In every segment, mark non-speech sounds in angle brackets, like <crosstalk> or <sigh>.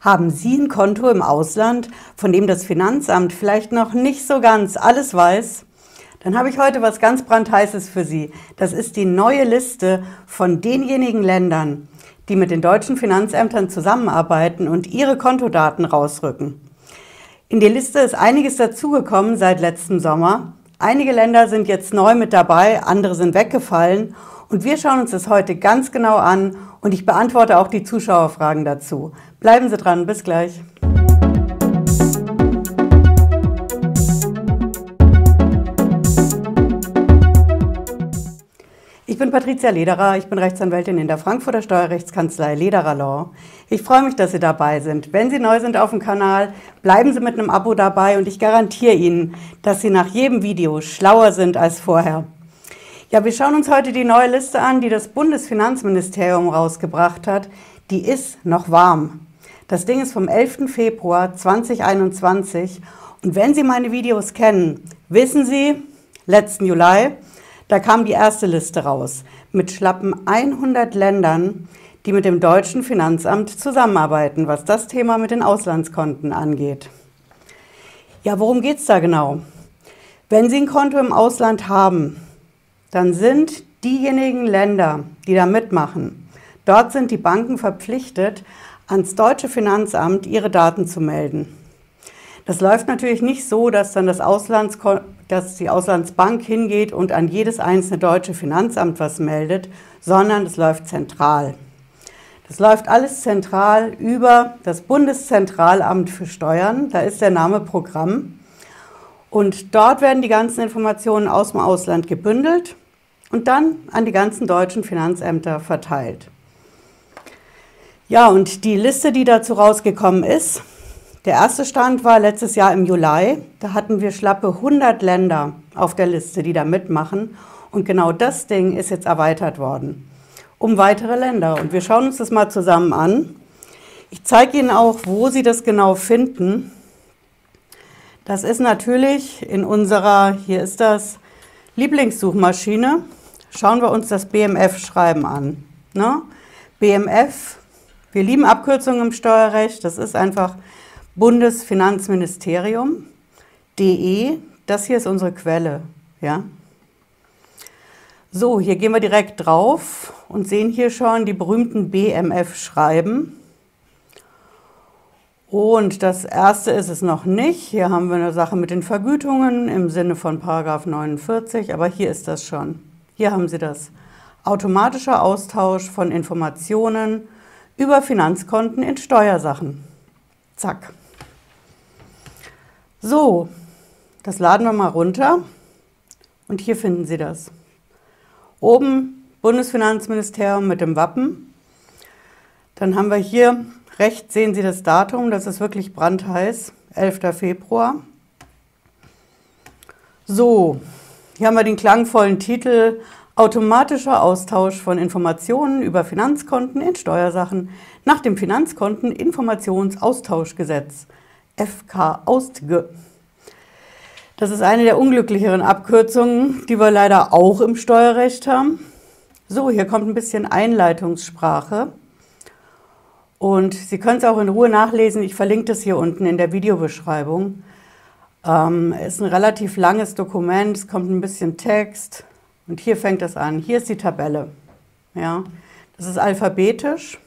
Haben Sie ein Konto im Ausland, von dem das Finanzamt vielleicht noch nicht so ganz alles weiß? Dann habe ich heute was ganz brandheißes für Sie. Das ist die neue Liste von denjenigen Ländern, die mit den deutschen Finanzämtern zusammenarbeiten und ihre Kontodaten rausrücken. In die Liste ist einiges dazugekommen seit letztem Sommer. Einige Länder sind jetzt neu mit dabei, andere sind weggefallen. Und wir schauen uns das heute ganz genau an und ich beantworte auch die Zuschauerfragen dazu. Bleiben Sie dran, bis gleich. Ich bin Patricia Lederer, ich bin Rechtsanwältin in der Frankfurter Steuerrechtskanzlei Lederer Law. Ich freue mich, dass Sie dabei sind. Wenn Sie neu sind auf dem Kanal, bleiben Sie mit einem Abo dabei und ich garantiere Ihnen, dass Sie nach jedem Video schlauer sind als vorher. Ja, wir schauen uns heute die neue Liste an, die das Bundesfinanzministerium rausgebracht hat. Die ist noch warm. Das Ding ist vom 11. Februar 2021. Und wenn Sie meine Videos kennen, wissen Sie, letzten Juli, da kam die erste Liste raus mit schlappen 100 Ländern, die mit dem deutschen Finanzamt zusammenarbeiten, was das Thema mit den Auslandskonten angeht. Ja, worum geht es da genau? Wenn Sie ein Konto im Ausland haben, dann sind diejenigen Länder, die da mitmachen, dort sind die Banken verpflichtet, ans deutsche Finanzamt ihre Daten zu melden. Das läuft natürlich nicht so, dass dann das Auslands dass die Auslandsbank hingeht und an jedes einzelne deutsche Finanzamt was meldet, sondern es läuft zentral. Das läuft alles zentral über das Bundeszentralamt für Steuern, da ist der Name Programm. Und dort werden die ganzen Informationen aus dem Ausland gebündelt und dann an die ganzen deutschen Finanzämter verteilt. Ja, und die Liste, die dazu rausgekommen ist, der erste Stand war letztes Jahr im Juli. Da hatten wir schlappe 100 Länder auf der Liste, die da mitmachen. Und genau das Ding ist jetzt erweitert worden um weitere Länder. Und wir schauen uns das mal zusammen an. Ich zeige Ihnen auch, wo Sie das genau finden. Das ist natürlich in unserer, hier ist das, Lieblingssuchmaschine. Schauen wir uns das BMF-Schreiben an. Ne? BMF, wir lieben Abkürzungen im Steuerrecht, das ist einfach Bundesfinanzministerium. DE, das hier ist unsere Quelle. Ja? So, hier gehen wir direkt drauf und sehen hier schon die berühmten BMF-Schreiben. Und das erste ist es noch nicht. Hier haben wir eine Sache mit den Vergütungen im Sinne von Paragraph 49, aber hier ist das schon. Hier haben Sie das. Automatischer Austausch von Informationen über Finanzkonten in Steuersachen. Zack. So, das laden wir mal runter und hier finden Sie das. Oben Bundesfinanzministerium mit dem Wappen. Dann haben wir hier rechts sehen Sie das Datum, das ist wirklich brandheiß, 11. Februar. So, hier haben wir den klangvollen Titel Automatischer Austausch von Informationen über Finanzkonten in Steuersachen nach dem Finanzkonteninformationsaustauschgesetz FK Austge. Das ist eine der unglücklicheren Abkürzungen, die wir leider auch im Steuerrecht haben. So, hier kommt ein bisschen Einleitungssprache. Und Sie können es auch in Ruhe nachlesen. Ich verlinke das hier unten in der Videobeschreibung. Ähm, ist ein relativ langes Dokument, es kommt ein bisschen Text. Und hier fängt es an. Hier ist die Tabelle. Ja, das ist alphabetisch.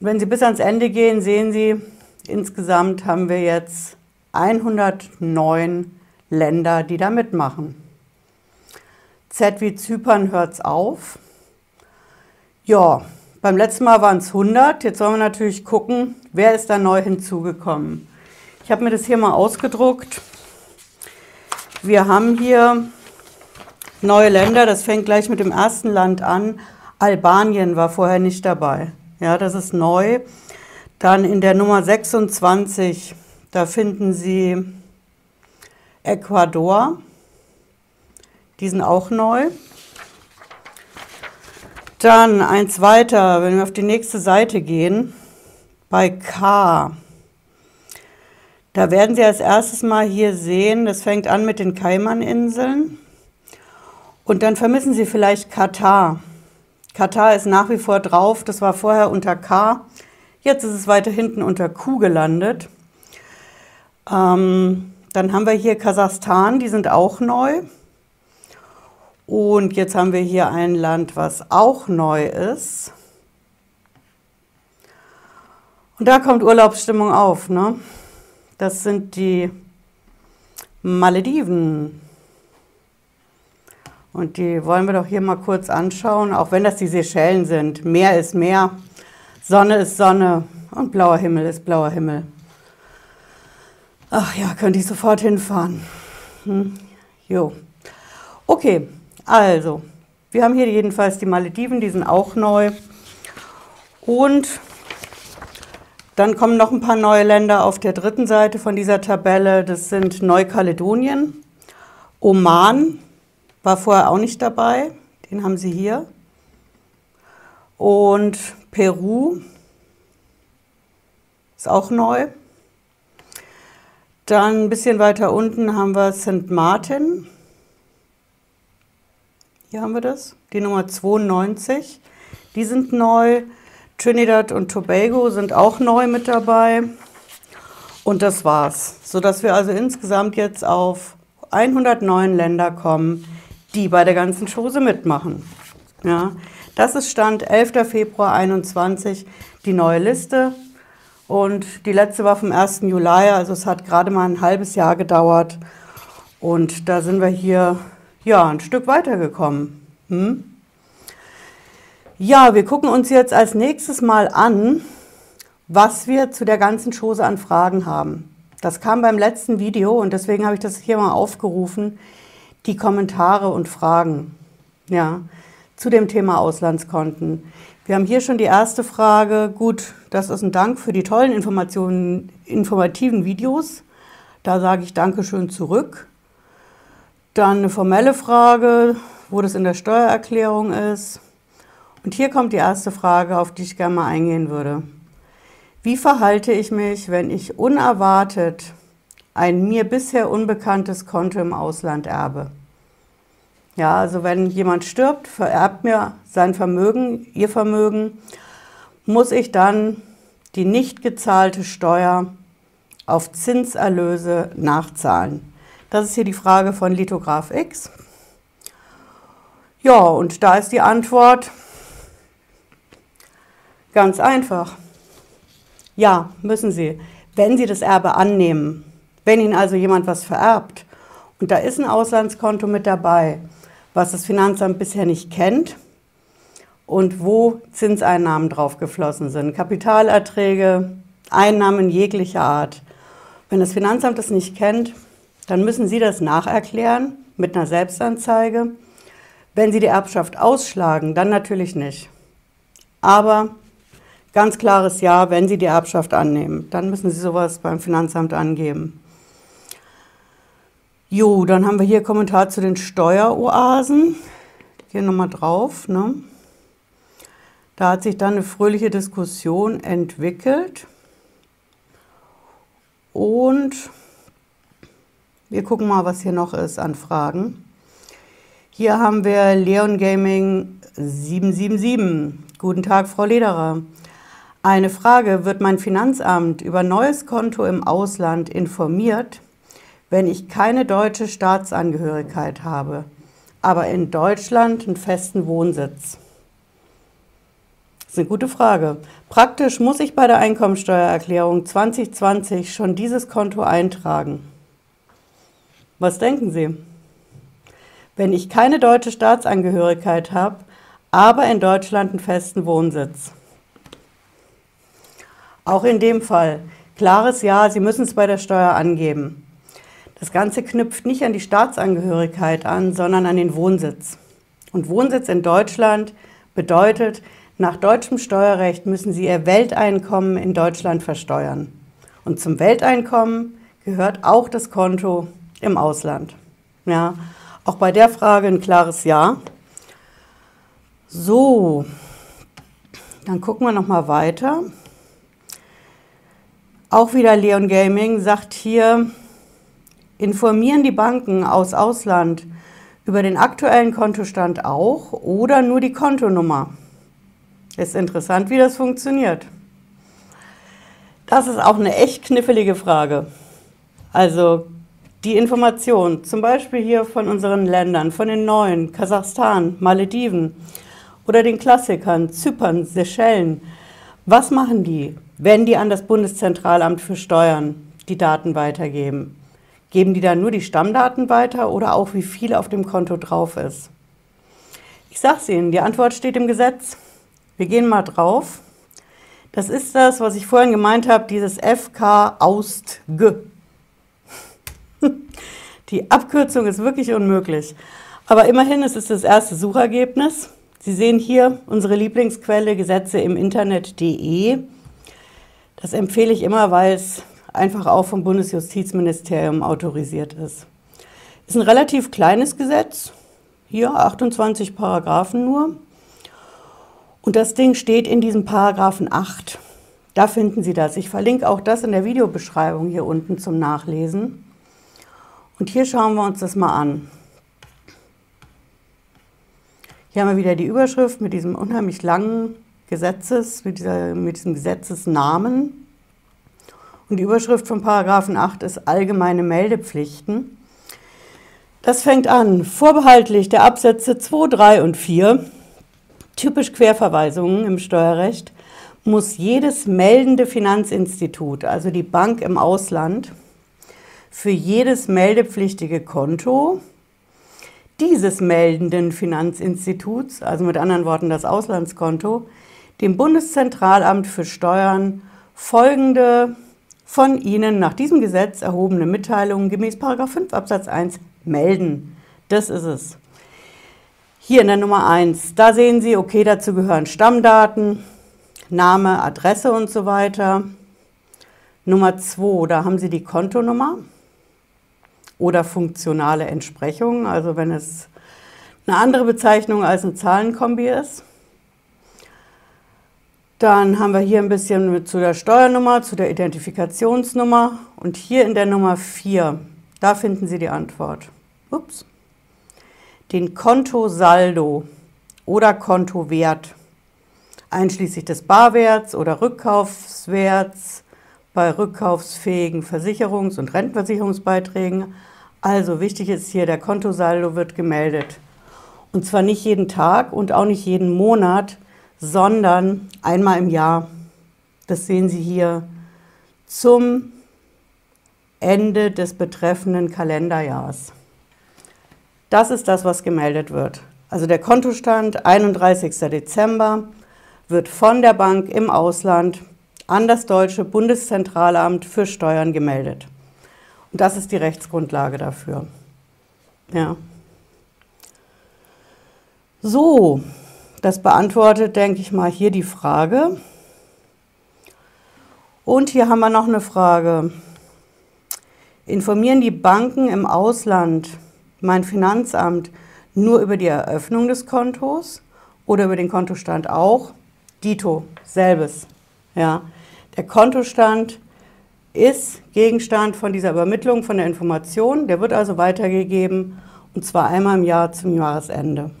Und wenn Sie bis ans Ende gehen, sehen Sie, insgesamt haben wir jetzt 109 Länder, die da mitmachen. Z wie Zypern hört es auf. Ja, beim letzten Mal waren es 100. Jetzt sollen wir natürlich gucken, wer ist da neu hinzugekommen. Ich habe mir das hier mal ausgedruckt. Wir haben hier neue Länder. Das fängt gleich mit dem ersten Land an. Albanien war vorher nicht dabei. Ja, das ist neu. Dann in der Nummer 26, da finden Sie Ecuador. Die sind auch neu. Dann eins weiter, wenn wir auf die nächste Seite gehen, bei K. Da werden Sie als erstes mal hier sehen, das fängt an mit den Kaimaninseln. Und dann vermissen Sie vielleicht Katar. Katar ist nach wie vor drauf, das war vorher unter K, Jetzt ist es weiter hinten unter Q gelandet. Ähm, dann haben wir hier Kasachstan, die sind auch neu. Und jetzt haben wir hier ein Land, was auch neu ist. Und da kommt Urlaubsstimmung auf. Ne? Das sind die Malediven. Und die wollen wir doch hier mal kurz anschauen, auch wenn das die Seychellen sind. Meer ist Meer, Sonne ist Sonne und blauer Himmel ist blauer Himmel. Ach ja, könnte ich sofort hinfahren. Hm. Jo. Okay, also, wir haben hier jedenfalls die Malediven, die sind auch neu. Und dann kommen noch ein paar neue Länder auf der dritten Seite von dieser Tabelle. Das sind Neukaledonien, Oman, war vorher auch nicht dabei, den haben Sie hier. Und Peru ist auch neu. Dann ein bisschen weiter unten haben wir St. Martin. Hier haben wir das, die Nummer 92. Die sind neu. Trinidad und Tobago sind auch neu mit dabei. Und das war's. Sodass wir also insgesamt jetzt auf 109 Länder kommen, die bei der ganzen Chose mitmachen. Ja, das ist Stand 11. Februar 2021, die neue Liste. Und die letzte war vom 1. Juli, also es hat gerade mal ein halbes Jahr gedauert. Und da sind wir hier ja, ein Stück weitergekommen. Hm? Ja, wir gucken uns jetzt als nächstes mal an, was wir zu der ganzen Chose an Fragen haben. Das kam beim letzten Video und deswegen habe ich das hier mal aufgerufen die Kommentare und Fragen ja, zu dem Thema Auslandskonten. Wir haben hier schon die erste Frage. Gut, das ist ein Dank für die tollen Informationen, informativen Videos. Da sage ich Dankeschön zurück. Dann eine formelle Frage, wo das in der Steuererklärung ist. Und hier kommt die erste Frage, auf die ich gerne mal eingehen würde. Wie verhalte ich mich, wenn ich unerwartet ein mir bisher unbekanntes Konto im Ausland erbe. Ja, also wenn jemand stirbt, vererbt mir sein Vermögen, ihr Vermögen, muss ich dann die nicht gezahlte Steuer auf Zinserlöse nachzahlen. Das ist hier die Frage von Lithograph X. Ja, und da ist die Antwort ganz einfach. Ja, müssen Sie, wenn Sie das Erbe annehmen. Wenn Ihnen also jemand was vererbt und da ist ein Auslandskonto mit dabei, was das Finanzamt bisher nicht kennt und wo Zinseinnahmen drauf geflossen sind, Kapitalerträge, Einnahmen jeglicher Art. Wenn das Finanzamt das nicht kennt, dann müssen Sie das nacherklären mit einer Selbstanzeige. Wenn Sie die Erbschaft ausschlagen, dann natürlich nicht. Aber ganz klares Ja, wenn Sie die Erbschaft annehmen, dann müssen Sie sowas beim Finanzamt angeben. Jo, dann haben wir hier Kommentar zu den Steueroasen. Hier nochmal drauf. Ne? Da hat sich dann eine fröhliche Diskussion entwickelt. Und wir gucken mal, was hier noch ist an Fragen. Hier haben wir Leon Gaming 777. Guten Tag, Frau Lederer. Eine Frage, wird mein Finanzamt über neues Konto im Ausland informiert? Wenn ich keine deutsche Staatsangehörigkeit habe, aber in Deutschland einen festen Wohnsitz? Das ist eine gute Frage. Praktisch muss ich bei der Einkommensteuererklärung 2020 schon dieses Konto eintragen. Was denken Sie? Wenn ich keine deutsche Staatsangehörigkeit habe, aber in Deutschland einen festen Wohnsitz. Auch in dem Fall, klares Ja, Sie müssen es bei der Steuer angeben. Das Ganze knüpft nicht an die Staatsangehörigkeit an, sondern an den Wohnsitz. Und Wohnsitz in Deutschland bedeutet, nach deutschem Steuerrecht müssen Sie Ihr Welteinkommen in Deutschland versteuern. Und zum Welteinkommen gehört auch das Konto im Ausland. Ja, auch bei der Frage ein klares Ja. So, dann gucken wir noch mal weiter. Auch wieder Leon Gaming sagt hier, Informieren die Banken aus Ausland über den aktuellen Kontostand auch oder nur die Kontonummer? Ist interessant, wie das funktioniert. Das ist auch eine echt knifflige Frage. Also die Information, zum Beispiel hier von unseren Ländern, von den neuen, Kasachstan, Malediven oder den Klassikern, Zypern, Seychellen, was machen die, wenn die an das Bundeszentralamt für Steuern die Daten weitergeben? Geben die dann nur die Stammdaten weiter oder auch wie viel auf dem Konto drauf ist? Ich sage es Ihnen, die Antwort steht im Gesetz. Wir gehen mal drauf. Das ist das, was ich vorhin gemeint habe, dieses FK Austg. <laughs> Die Abkürzung ist wirklich unmöglich. Aber immerhin ist es das erste Suchergebnis. Sie sehen hier unsere Lieblingsquelle Gesetze im Internet.de. Das empfehle ich immer, weil es einfach auch vom Bundesjustizministerium autorisiert ist. Ist ein relativ kleines Gesetz, hier 28 Paragraphen nur. Und das Ding steht in diesem Paragraphen 8. Da finden Sie das. Ich verlinke auch das in der Videobeschreibung hier unten zum Nachlesen. Und hier schauen wir uns das mal an. Hier haben wir wieder die Überschrift mit diesem unheimlich langen Gesetzes, mit, dieser, mit diesem Gesetzesnamen. Und die Überschrift von Paragraphen 8 ist allgemeine Meldepflichten. Das fängt an, vorbehaltlich der Absätze 2, 3 und 4, typisch Querverweisungen im Steuerrecht, muss jedes meldende Finanzinstitut, also die Bank im Ausland, für jedes meldepflichtige Konto dieses meldenden Finanzinstituts, also mit anderen Worten das Auslandskonto, dem Bundeszentralamt für Steuern folgende von Ihnen nach diesem Gesetz erhobene Mitteilungen gemäß 5 Absatz 1 melden. Das ist es. Hier in der Nummer 1, da sehen Sie, okay, dazu gehören Stammdaten, Name, Adresse und so weiter. Nummer 2, da haben Sie die Kontonummer oder funktionale Entsprechung, also wenn es eine andere Bezeichnung als eine Zahlenkombi ist. Dann haben wir hier ein bisschen zu der Steuernummer, zu der Identifikationsnummer und hier in der Nummer 4, da finden Sie die Antwort. Ups. Den Kontosaldo oder Kontowert, einschließlich des Barwerts oder Rückkaufswerts, bei rückkaufsfähigen Versicherungs- und Rentenversicherungsbeiträgen. Also wichtig ist hier, der Kontosaldo wird gemeldet. Und zwar nicht jeden Tag und auch nicht jeden Monat, sondern einmal im Jahr. Das sehen Sie hier zum Ende des betreffenden Kalenderjahrs. Das ist das, was gemeldet wird. Also der Kontostand 31. Dezember wird von der Bank im Ausland an das deutsche Bundeszentralamt für Steuern gemeldet. Und das ist die Rechtsgrundlage dafür. Ja. So, das beantwortet, denke ich mal, hier die Frage. Und hier haben wir noch eine Frage. Informieren die Banken im Ausland mein Finanzamt nur über die Eröffnung des Kontos oder über den Kontostand auch? Dito, selbes. Ja. Der Kontostand ist Gegenstand von dieser Übermittlung von der Information. Der wird also weitergegeben und zwar einmal im Jahr zum Jahresende.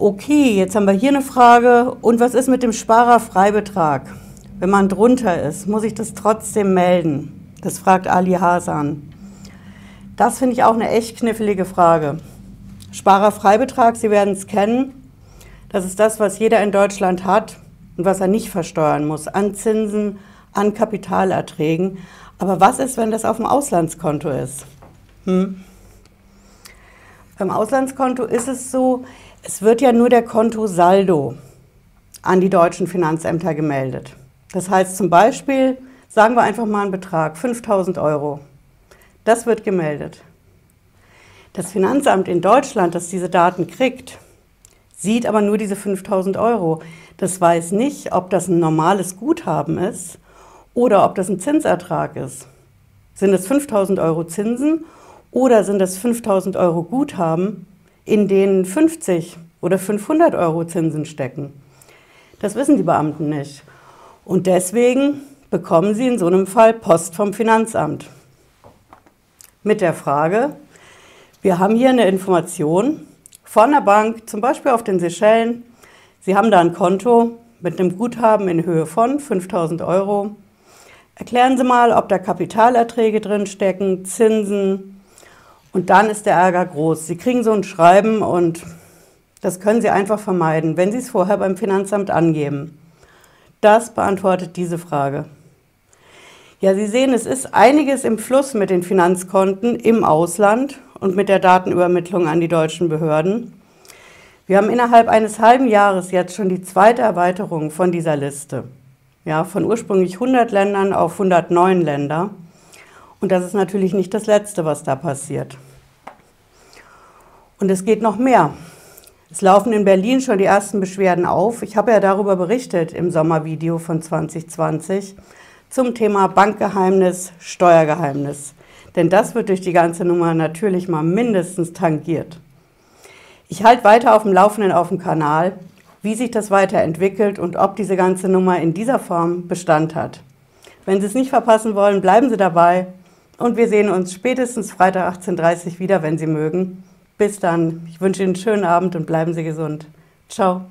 Okay, jetzt haben wir hier eine Frage. Und was ist mit dem Sparerfreibetrag? Wenn man drunter ist, muss ich das trotzdem melden? Das fragt Ali Hasan. Das finde ich auch eine echt knifflige Frage. Sparerfreibetrag, Sie werden es kennen. Das ist das, was jeder in Deutschland hat und was er nicht versteuern muss, an Zinsen, an Kapitalerträgen. Aber was ist, wenn das auf dem Auslandskonto ist? Hm? Beim Auslandskonto ist es so, es wird ja nur der Kontosaldo an die deutschen Finanzämter gemeldet. Das heißt zum Beispiel, sagen wir einfach mal einen Betrag, 5000 Euro. Das wird gemeldet. Das Finanzamt in Deutschland, das diese Daten kriegt, sieht aber nur diese 5000 Euro. Das weiß nicht, ob das ein normales Guthaben ist oder ob das ein Zinsertrag ist. Sind es 5000 Euro Zinsen oder sind es 5000 Euro Guthaben, in denen 50 oder 500 Euro Zinsen stecken? Das wissen die Beamten nicht. Und deswegen bekommen sie in so einem Fall Post vom Finanzamt. Mit der Frage, wir haben hier eine Information, von der Bank, zum Beispiel auf den Seychellen. Sie haben da ein Konto mit einem Guthaben in Höhe von 5000 Euro. Erklären Sie mal, ob da Kapitalerträge drin stecken, Zinsen. Und dann ist der Ärger groß. Sie kriegen so ein Schreiben und das können Sie einfach vermeiden, wenn Sie es vorher beim Finanzamt angeben. Das beantwortet diese Frage. Ja, Sie sehen, es ist einiges im Fluss mit den Finanzkonten im Ausland und mit der Datenübermittlung an die deutschen Behörden. Wir haben innerhalb eines halben Jahres jetzt schon die zweite Erweiterung von dieser Liste. Ja, von ursprünglich 100 Ländern auf 109 Länder. Und das ist natürlich nicht das Letzte, was da passiert. Und es geht noch mehr. Es laufen in Berlin schon die ersten Beschwerden auf. Ich habe ja darüber berichtet im Sommervideo von 2020 zum Thema Bankgeheimnis, Steuergeheimnis. Denn das wird durch die ganze Nummer natürlich mal mindestens tangiert. Ich halte weiter auf dem Laufenden auf dem Kanal, wie sich das weiterentwickelt und ob diese ganze Nummer in dieser Form Bestand hat. Wenn Sie es nicht verpassen wollen, bleiben Sie dabei und wir sehen uns spätestens Freitag 18.30 Uhr wieder, wenn Sie mögen. Bis dann. Ich wünsche Ihnen einen schönen Abend und bleiben Sie gesund. Ciao.